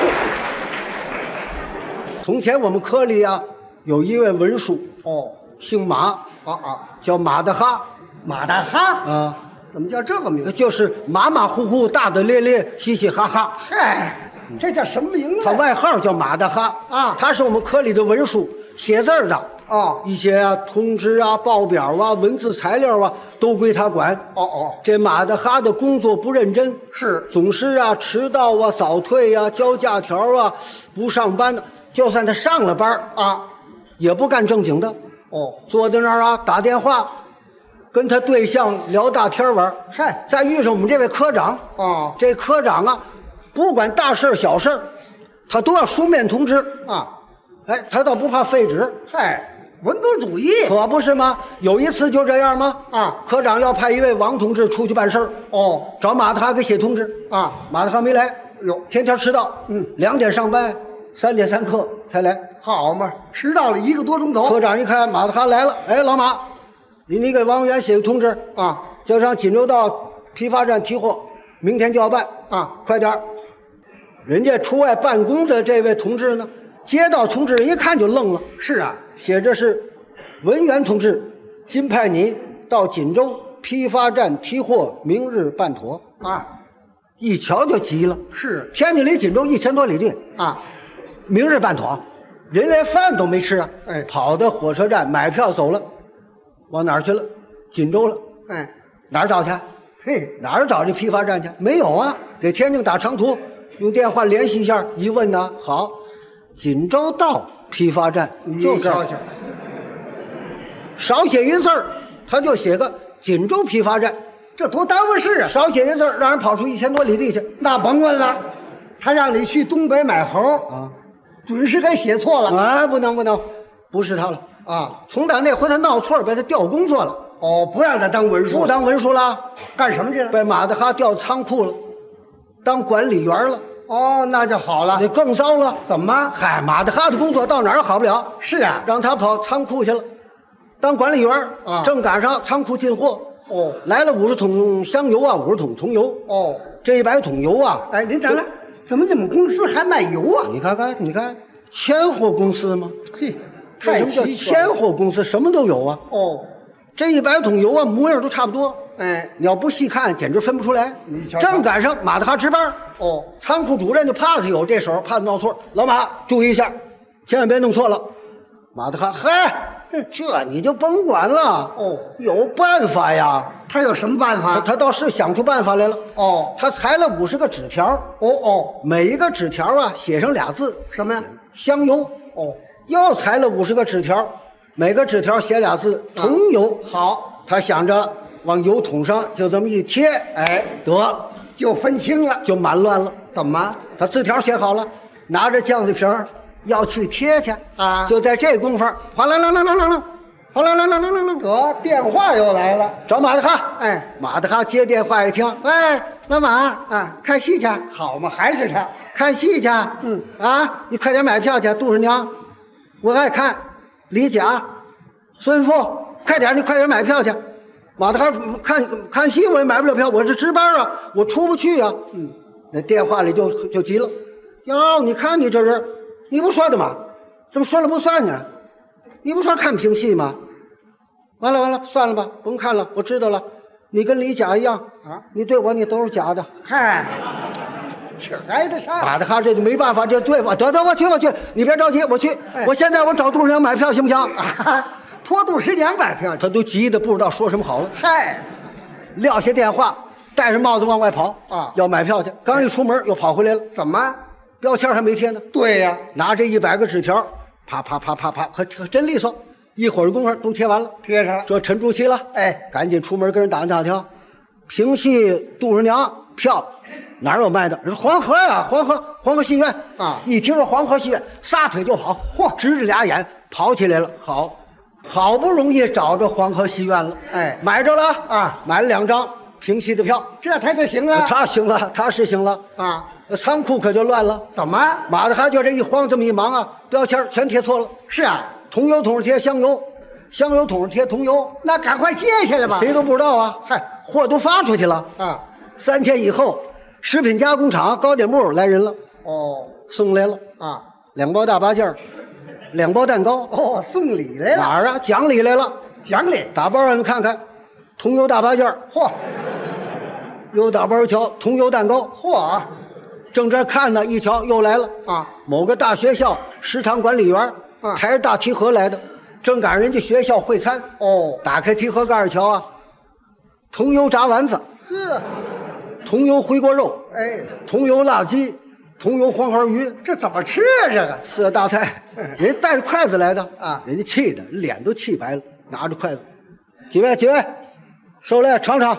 从前我们科里啊，有一位文书，哦，姓马，啊啊，叫马大哈马大哈，啊，怎么叫这个名字？就是马马虎虎、大大咧咧、嘻嘻哈哈。嗨，这叫什么名字？他外号叫马大哈啊他是我们科里的文书，写字儿的。哦一些啊通知啊、报表啊、文字材料啊，都归他管。哦哦，这马德哈的工作不认真，是。总是啊迟到啊、早退啊、交假条啊、不上班的。就算他上了班啊，也不干正经的，哦，坐在那儿啊打电话，跟他对象聊大天玩。嗨，再遇上我们这位科长，哦。这科长啊，不管大事儿小事儿，他都要书面通知。啊，哎，他倒不怕废纸，嗨，文革主义。可不是吗？有一次就这样吗？啊，科长要派一位王同志出去办事儿，哦。找马特哈给写通知，啊，马特哈没来，哟，天天迟到，嗯，两点上班，三点三刻才来。好嘛，迟到了一个多钟头。科长一看马特哈来了，哎，老马，你你给王源写个通知，啊。叫上锦州道批发站提货，明天就要办，啊，快点儿。人家出外办公的这位同志呢，接到通知一看就愣了，是啊，写着是文员同志，今派您到锦州批发站提货，明日办妥。啊，一瞧就急了，是天津离锦州一千多里地，啊，明日办妥，人连饭都没吃啊！哎跑到火车站买票走了，往哪儿去了？锦州了。哎，哪儿找去？嘿，哪儿找这批发站去？没有啊！给天津打长途，用电话联系一下，一问呢，好，锦州道批发站你就这儿，瞧瞧，少写一字儿，他就写个锦州批发站，这多耽误事啊！少写一字儿，让人跑出一千多里地去那甭问了，他让你去东北买猴，啊！准是该写错了啊，不能不能，不是他了。啊！从打那回他闹错儿，被他调工作了，哦，不让他当文书，不当文书了，干什么去了？被马德哈调仓库了，当管理员了，哦，那就好了那。更糟了。怎么？嗨，马德哈的工作到哪儿好不了，是啊，让他跑仓库去了，当管理员儿啊正赶上仓库进货，哦来了五十桶香油啊，五十桶桐油，哦，这一百桶油啊，哎，您等等，怎么你们公司还卖油啊？你看看，你看，千货公司吗？嘿，太为什么叫千货公司？什么都有啊。哦，这一百桶油啊，模样都差不多。哎，你要不细看，简直分不出来。你瞧瞧正赶上马大哈值班，哦，仓库主任就怕他有这手，怕他闹错。老马，注意一下，千万别弄错了。马大哈，嗨，这你就甭管了。哦，有办法呀。他有什么办他法？他倒是想出办法来了。哦，他裁了五十个纸条，哦哦，每一个纸条啊写上俩字什么呀？“香油”。哦，又裁了五十个纸条，每个纸条写俩字“桐油”。好，他想着往油桶上就这么一贴，哎，得就分清了。就满乱了。怎么？他字条写好了，拿着酱子瓶儿要去贴去啊就在这功夫，哗啦啦啦啦啦啦，哗啦啦啦啦啦啦，得电话又来了。找马德哈。哎，马德哈接电话一听，喂，老马啊，看戏去，好嘛，还是他。看戏去。嗯啊，你快点买票去，杜十娘，我爱看李甲、孙富，快点，你快点买票去。马大哈看看戏我也买不了票，我是值班啊，我出不去啊。嗯，那电话里就就急了，哟，你看你这人，你不说的吗？怎么说了不算呢？你不说看评戏吗？完了完了，算了吧，甭看了，我知道了。你跟李甲一样啊，你对我你都是假的。嗨，这挨得上。马大哈这就没办法，这对付得得，我去我去，你别着急，我去，哎我现在我找杜十娘买票行不行？啊，托杜十娘买票去。他都急得不知道说什么好了，嗨，撂下电话，戴着帽子往外跑啊要买票去。刚一出门又跑回来了，怎么？标签还没贴呢，对呀、拿这一百个纸条，啪啪啪啪啪，可可真利索，一会儿功夫都贴完了。贴上了。这沉住气了，哎，赶紧出门跟人打听打听，平戏杜十娘票哪儿有卖的？人说黄河呀，黄河黄河戏院啊一听说黄河戏院，撒腿就跑，嚯，直着俩眼跑起来了。好，好不容易找着黄河戏院了，哎买着了啊买了两张平戏的票。这他就行了。他行了，他是行了，啊，仓库可就乱了。怎么？马德哈就这一慌，这么一忙啊，标签全贴错了。是啊，桐油桶上贴香油，香油桶上贴桐油，那赶快接下来吧。谁都不知道啊。嗨，货都发出去了。啊？三天以后，食品加工厂糕点部来人了，哦送来了啊两包大八件儿两包蛋糕，哦，送礼来了，哪儿啊？讲理来了，讲理。打包让你看看，桐油大八件儿。嚯。又打包一瞧，桐油蛋糕，嚯。正这看呢，一瞧又来了，啊。某个大学校食堂管理员啊。抬着大提盒来的，正赶人家学校会餐，哦，打开提盒盖儿一瞧啊，桐油炸丸子，呵，桐油回锅肉，哎，桐油辣鸡，桐油黄花鱼，这怎么吃啊？这个四个大菜，人家带着筷子来的啊人家气的脸都气白了，拿着筷子，几位几位，受累尝尝，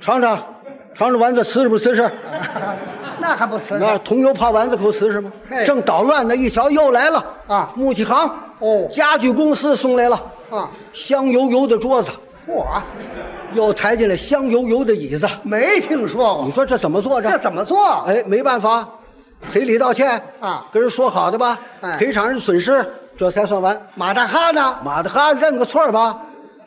尝尝，尝尝丸子瓷实不瓷实？那还不吃那桐油泡丸子可瓷实吗？正捣乱呢，一瞧又来了啊木器行哦家具公司送来了啊？香油油的桌子，嚯，又抬进来香油油的椅子。没听说过，你说这怎么坐着？这怎么坐？哎，没办法，赔礼道歉啊跟人说好的吧，哎赔偿人损失，这才算完。马大哈呢？马大哈认个错吧，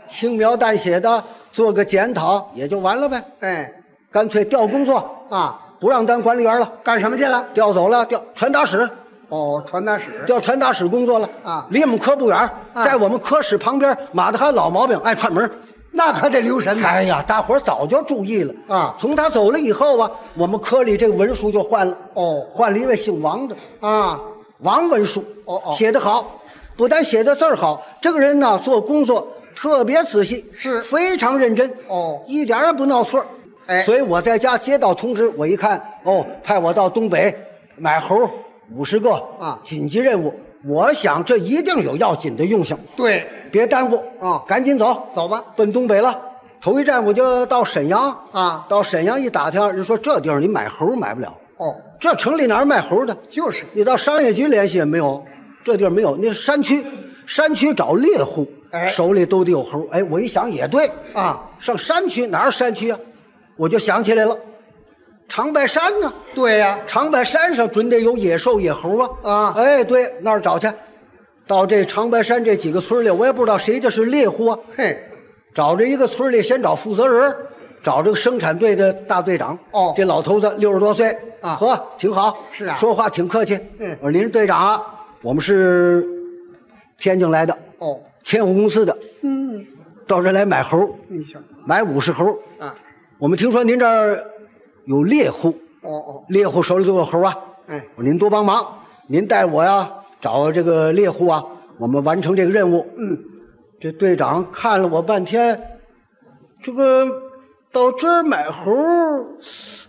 轻描淡写的做个检讨也就完了呗。哎干脆调工作，啊，不让当管理员了，干什么去了？调走了，调传达室，哦，传达室。调传达室工作了啊离我们科不远，啊在我们科室旁边。马大哈老毛病爱串门儿。那可得留神呐。哎呀，大伙儿早就注意了。啊。从他走了以后啊，我们科里这个文书就换了，哦。换了一位姓王的。啊，王文书，哦哦。写得好，不但写的字儿好，这个人呢做工作特别仔细，是。非常认真，哦。一点也不闹错。哎。所以我在家接到通知，我一看，哦，派我到东北买猴五十个啊。紧急任务，我想这一定有要紧的用性，对，别耽误啊赶紧走，走吧。奔东北了。头一站我就到沈阳啊到沈阳一打听，人说这地儿你买猴买不了，哦，这城里哪儿卖猴的？就是你到商业局联系也没有，这地儿没有。那是山区，山区找猎户，哎手里都得有猴。哎，我一想也对，啊，上山区哪儿山区啊？我就想起来了，长白山呢？对呀、长白山上准得有野兽野猴啊！啊哎，对，那儿找去。到这长白山这几个村里，我也不知道谁家是猎户啊。嘿，找这一个村里，先找负责人，找这个生产队的大队长。哦这老头子六十多岁啊呵，挺好。是啊说话挺客气。嗯我说您是队长啊，我们是天津来的，哦，千户公司的，嗯，到这来买猴，你瞧，买五十猴。啊，我们听说您这儿有猎户，哦哦，猎户手里都有猴啊。哎，我说您多帮忙，您带我呀找这个猎户啊，我们完成这个任务。嗯，这队长看了我半天，这个到这儿买猴，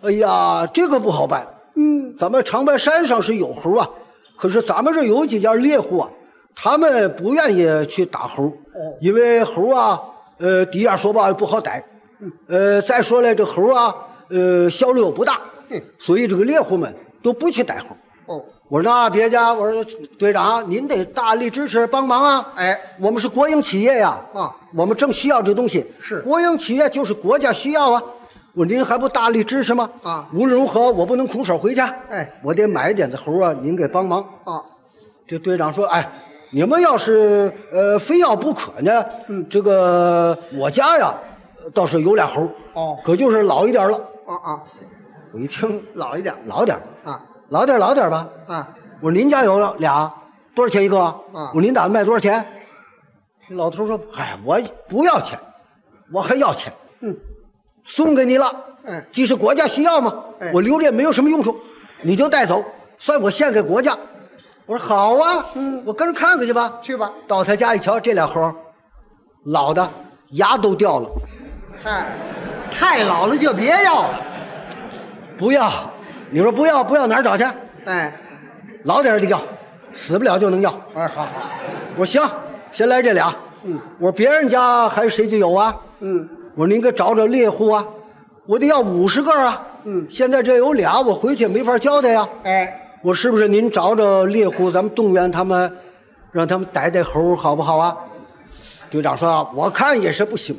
哎呀，这个不好办。嗯，咱们长白山上是有猴啊，可是咱们这有几家猎户啊，他们不愿意去打猴，哦。因为猴啊，呃，第一样说吧不好逮，呃，再说了这猴啊，呃，效率又不大嗯，所以这个猎户们都不去逮猴。哦，我说那别家，我说队长，您得大力支持帮忙啊！哎，我们是国营企业呀，啊，我们正需要这东西。是。国营企业就是国家需要啊。我说您还不大力支持吗？啊。无论如何我不能空手回家，哎。我得买点子猴啊，您给帮忙。啊，这队长说，哎，你们要是呃非要不可呢，嗯。这个我家呀倒是有俩猴，哦。可就是老一点了。啊啊，我一听老一点。老点啊老点儿老点儿吧。啊，我说您家有俩，多少钱一个？啊我说您打算卖多少钱？这老头说：“嗨，我不要钱，我还要钱，嗯，送给你了。嗯既是国家需要嘛，哎我留着也没有什么用处，你就带走，算我献给国家。”我说：“好啊，嗯我跟着看看去吧。”去吧。到他家一瞧，这俩猴老的牙都掉了，嗨，太老了就别要了。不要。你说不要不要哪儿找去？哎，老点儿的要，死不了就能要。哎，好好，我说行，先来这俩。嗯我说别人家还谁就有啊？嗯我说您给找找猎户啊，我得要五十个啊。嗯现在这有俩，我回去没法交代呀。哎，我是不是您找找猎户，咱们动员他们，让他们逮逮猴，好不好啊？队长说啊，我看也是不行。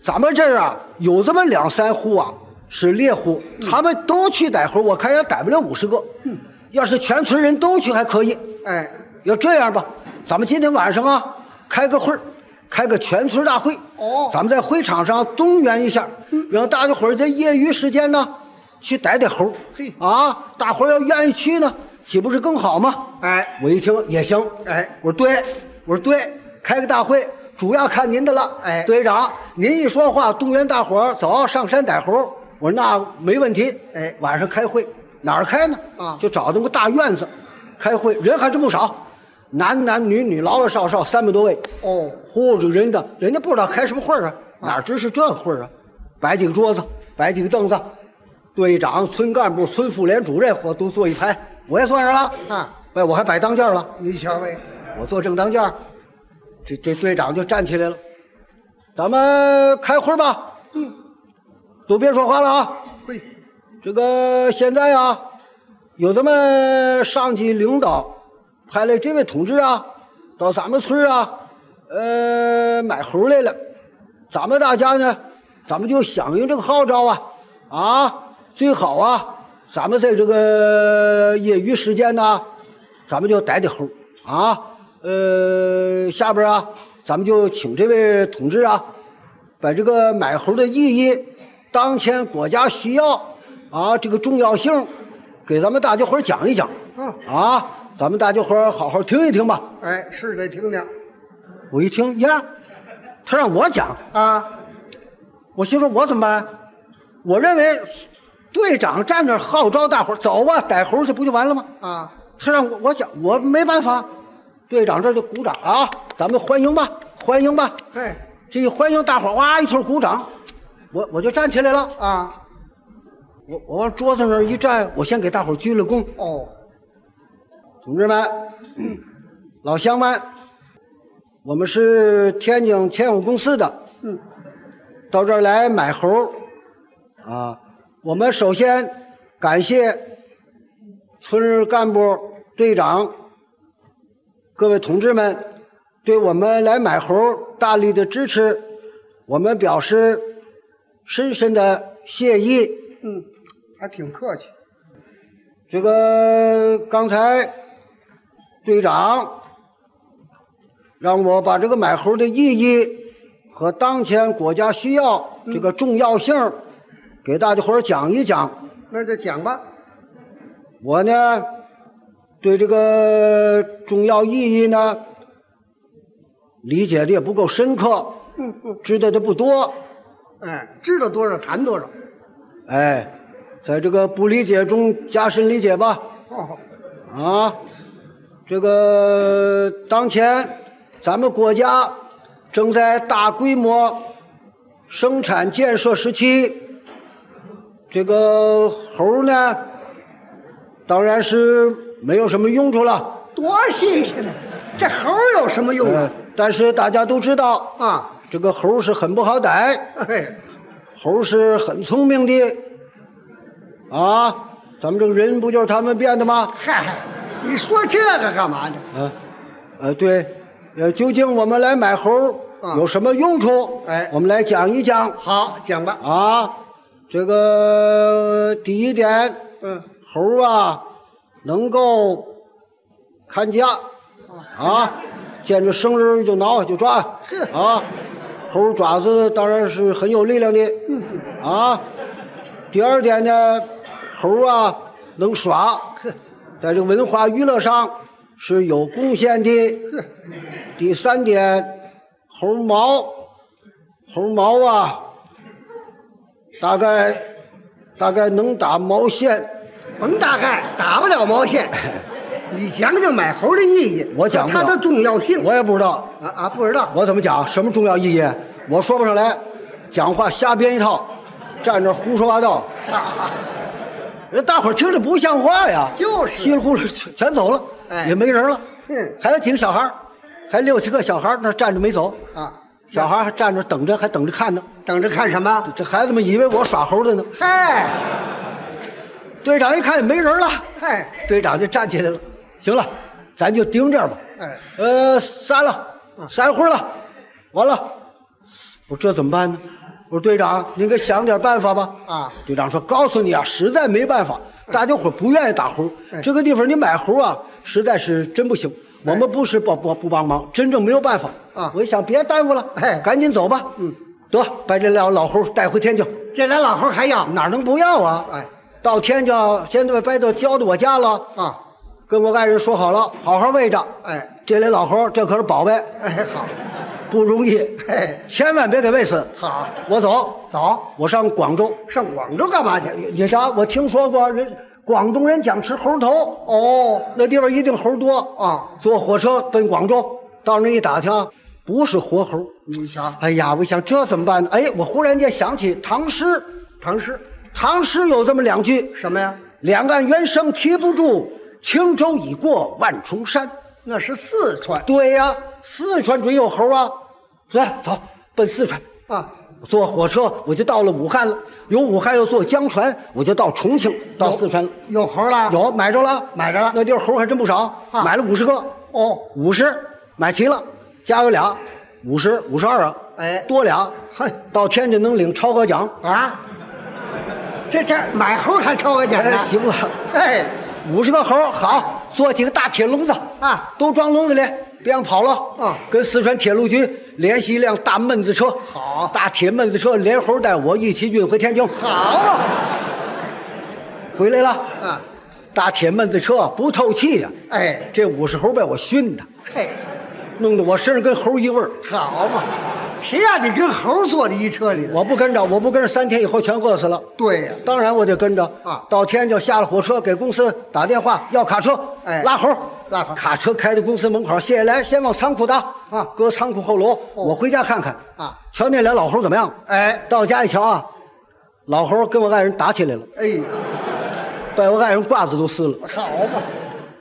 咱们这儿啊，有这么两三户啊，是猎户，他们都去逮猴，我看也逮不了五十个。嗯，要是全村人都去还可以。哎，要这样吧，咱们今天晚上啊，开个会儿，开个全村大会。哦咱们在会场上动员一下，让大家伙儿在业余时间呢，去逮逮猴嘿啊！大伙儿要愿意去呢，岂不是更好吗？哎我一听也行，哎，我说对，我说对，开个大会，主要看您的了。哎队长，您一说话，动员大伙儿走上山逮猴。我说那没问题。哎晚上开会哪儿开呢？啊就找那个大院子开会，人还真不少，男男女女、老老少少三百多位。哦，嚯，这人的，人家不知道开什么会儿啊，哪知是这会儿啊？摆几个桌子，摆几个凳子，队长、村干部、村妇联主任，我都坐一排，我也算上了。啊，哎，我还摆当间了，你瞧呗，我坐正当间儿，这这队长就站起来了，咱们开会吧。都别说话了啊！这个现在啊，有咱们上级领导派来这位同志啊，到咱们村啊，呃，买猴来了。咱们大家呢，咱们就响应这个号召啊，啊，最好啊，咱们在这个业余时间呢，咱们就逮逮猴啊，呃，下边啊，咱们就请这位同志啊，把这个买猴的意义、当前国家需要啊这个重要性，给咱们大家伙儿讲一讲嗯，啊，咱们大家伙儿好好听一听吧。哎，是得听听我一听呀，他让我讲，啊，我心说我怎么办？我认为队长站那儿号召大伙儿走吧，逮猴去不就完了吗？啊，他让我我讲，我没办法。队长这就鼓掌啊，咱们欢迎吧，欢迎吧。嘿，这一欢迎大伙儿哇一通鼓掌，我我就站起来了。啊，我我往桌子上一站，我先给大伙儿鞠了躬。哦，同志们，老乡们，我们是天津千友公司的，嗯，到这儿来买猴儿啊。我们首先感谢村干部、队长、各位同志们对我们来买猴儿大力的支持，我们表示深深的谢意。嗯，还挺客气，这个刚才队长让我把这个买猴的意义和当前国家需要这个重要性给大家伙儿讲一讲。那就讲吧，我呢对这个重要意义呢理解的也不够深刻，嗯嗯，知道的不多。哎，知道多少谈多少，哎，在这个不理解中加深理解吧。哦，啊，这个当前咱们国家正在大规模生产建设时期，这个猴呢，当然是没有什么用处了。多新鲜呢，这猴有什么用呃啊？，但是大家都知道，啊，这个猴是很不好逮，嘿，猴是很聪明的，啊，咱们这个人不就是他们变的吗？嗨，你说这个干嘛呢？啊，呃，对，呃，究竟我们来买猴啊有什么用处？哎我们来讲一讲好，讲吧，啊。这个第一点，嗯，猴啊能够看家啊，见着生人就挠就抓啊。猴爪子当然是很有力量的啊。第二点呢，猴啊能耍，在这文化娱乐上是有贡献的。第三点，猴毛，猴毛啊，大概大概能打毛线。甭大概打不了毛线。你讲讲买猴的意义，我讲它的重要性。我也不知道，啊啊，不知道。我怎么讲？什么重要意义？我说不上来，讲话瞎编一套，站这胡说八道，啊，人大伙儿听着不像话呀。就是稀里糊涂全全走了，哎也没人了。嗯还有几个小孩儿还六七个小孩儿那站着没走，啊，小孩儿还站着等着，还等着看呢。等着看什么？这孩子们以为我耍猴的呢。嗨队长一看也没人了，嗨，队长就站起来了。行了，咱就盯这儿吧。哎，呃，散了，散会了，完了。我说这怎么办呢？我说队长，您给想点办法吧。啊，队长说：“告诉你啊，实在没办法，大家伙不愿意打猴，哎这个地方你买猴啊，实在是真不行。我们不是不不不帮忙，真正没有办法啊我一想，别耽误了，哎 赶紧走吧。嗯，得把这俩老猴带回天津，这俩老猴还要？哪能不要啊？哎，到天津现在把都交到我家了，啊，跟我爱人说好了，好好喂着。哎，这类老猴这可是宝贝，哎，好，不容易，哎，千万别给喂死。好，我走，走，我上广州。上广州干嘛去？你啥？我听说过人广东人讲吃猴头，哦，那地方一定猴多。啊，坐火车奔广州，到那一打听，不是活猴。你想，哎呀，我想这怎么办呢？哎，我忽然间想起唐诗，唐诗唐诗有这么两句：什么呀？两岸猿声啼不住，轻舟已过万重山。那是四川。对呀，四川准有猴啊！来，走，奔四川。啊，坐火车我就到了武汉了，由武汉又坐江船，我就到重庆，到四川了。有猴了？有买着了，买着了。那地儿猴还真不少，啊。买了五十个，哦，五十买齐了，家有俩，五十五十二啊，哎。多俩，嘿。到天津能领超额奖，啊，这这买猴还超额奖哎，呢？行了，哎，五十个猴好，做几个大铁笼子啊，都装笼子里，别让跑了。啊。跟四川铁路局联系一辆大闷子车，好。大铁闷子车连猴带我一起运回天津。好。啊，回来了，啊，大铁闷子车不透气呀、哎，这五十猴被我熏的，嘿，弄得我身上跟猴一味儿。好嘛，谁让你跟猴坐在一车里？我不跟着，我不跟着，三天以后全饿死了。对呀，当然我得跟着啊到天津下了火车，给公司打电话要卡车，哎拉猴，拉猴卡车开到公司门口，卸下来先往仓库搭啊搁仓库后楼。我回家看看啊，瞧那俩老猴怎么样？哎，到家一瞧啊，老猴跟我爱人打起来了，哎呀，把我爱人褂子都撕了，好嘛，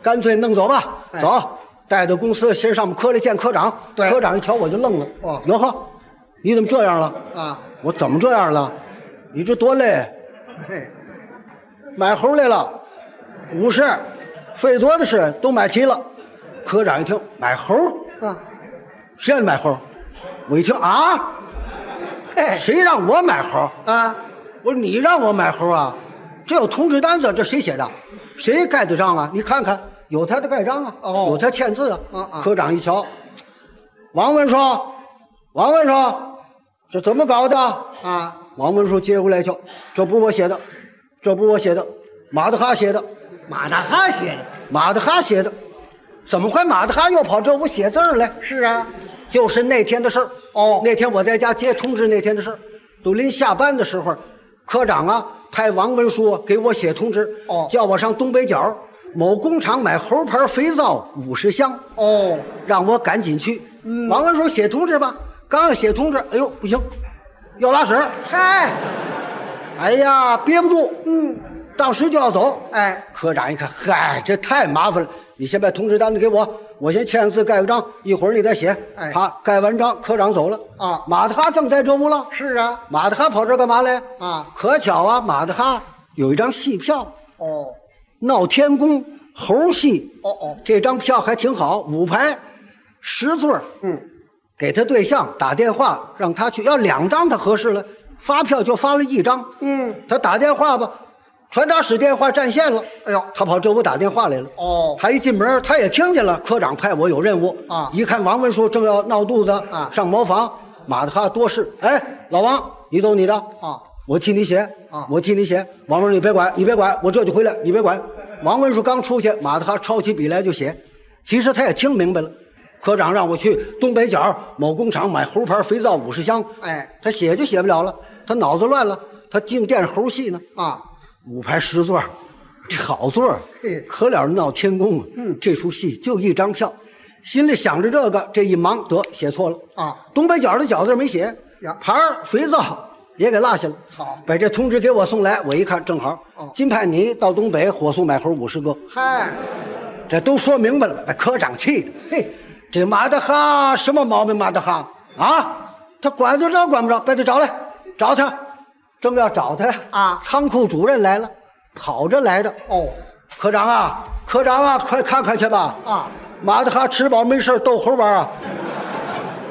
干脆弄走吧，哎走，带到公司，先上我们科里见科长。对科长一瞧我就愣了，哦哟呵，你怎么这样了？啊，我怎么这样了？你这多累。嘿，买猴来了，五十，费多的是，都买齐了。科长一听买猴，啊，谁让你买猴？我一听啊，嘿，谁让我买猴？啊，我说你让我买猴啊？这有通知单子，这谁写的？谁盖的章啊？你看看，有他的盖章啊，哦有他签字啊。嗯嗯科长一瞧，王文说，王文说，这怎么搞的？啊，王文书接过来一瞧，这不是我写的，这不是我写的，马德哈写的。马大哈写的，马德哈写的，怎么会马德哈又跑这屋写字儿来？是啊，就是那天的事儿。哦那天我在家接通知那天的事儿，都临下班的时候，科长啊派王文书给我写通知，哦叫我上东北角某工厂买猴牌肥皂五十箱，哦，让我赶紧去。嗯。王文说写通知吧，刚要写通知，哎呦不行，要拉屎，嗨，哎呀憋不住，嗯，当时就要走。哎，科长一看，嗨，这太麻烦了，你先把通知单子给我，我先签个字盖个章，一会儿你再写。哎。好，盖完章，科长走了。啊。马德哈正在这屋了。是啊，马德哈跑这干嘛来？啊，可巧啊，马德哈有一张戏票，哦，闹天宫猴戏，哦哦，这张票还挺好，五排，十座儿。嗯，给他对象打电话让他去，要两张他合适了，发票就发了一张。嗯，他打电话吧，传达室电话占线了。哎呦，他跑这屋打电话来了。哦，他一进门，他也听见了，科长派我有任务。啊。一看王文书正要闹肚子啊。上茅房，马德哈多事。哎，老王，你走你的。啊，我替你写啊我替你写。王文书，你别管，你别管，我这就回来，你别管。王文书刚出去，马德哈抄起笔来就写。其实他也听明白了，科长让我去东北角某工厂买猴牌肥皂五十箱。哎，他写就写不了了，他脑子乱了，他净惦着猴戏呢。啊，五排十座，这好座儿，可了闹天宫啊！嗯这出戏就一张票，心里想着这个，这一忙得写错了啊，东北角的角字没写呀，牌肥皂也给落下了。好。把这通知给我送来，我一看正好。哦，金派你到东北火速买猴五十个，嗨，这都说明白了，把科长气的。嘿，这马德哈什么毛病？马德哈？啊，他管得着管不着，把他找来，找他，正要找他啊。仓库主任来了，跑着来的。哦，科长啊，科长啊，快看看去吧！啊。马德哈吃饱没事逗猴玩啊，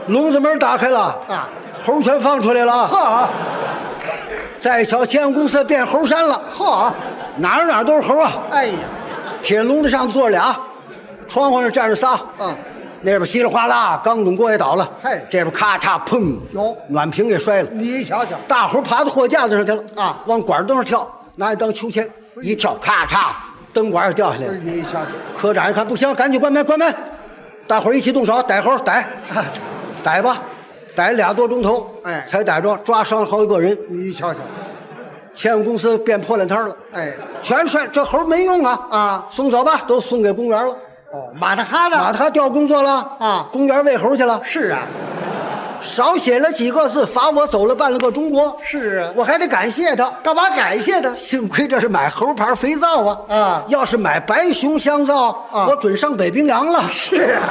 笼子门打开了，啊，猴全放出来了。呵，再瞧前阳公司变猴山了，呵，哪儿哪儿都是猴啊！哎呀，铁笼子上坐着俩，窗户上站着仨。嗯，那边稀里哗啦，钢桶锅也倒了。嘿这边咔嚓砰，哟暖瓶给摔了。你瞧瞧，大猴爬到货架子上去了啊往管灯上跳，拿一当秋千，一跳，咔嚓，灯管也掉下来了。你瞧瞧，科长一看不行，赶紧关门，关门！大伙儿一起动手，逮猴逮，啊逮吧，逮俩多钟头，哎才逮着，抓伤了好几个人。你瞧瞧，钱务公司变破烂摊儿了，哎，全帅，这猴没用啊！啊，送走吧，都送给公园了。哦，马大哈呢？马他调工作了啊公园喂猴去了，是啊，少写了几个字，罚我走了半了个中国。是啊，我还得感谢他，干嘛感谢他？幸亏这是买猴牌肥皂啊！啊要是买白熊香皂，啊我准上北冰洋了。是啊，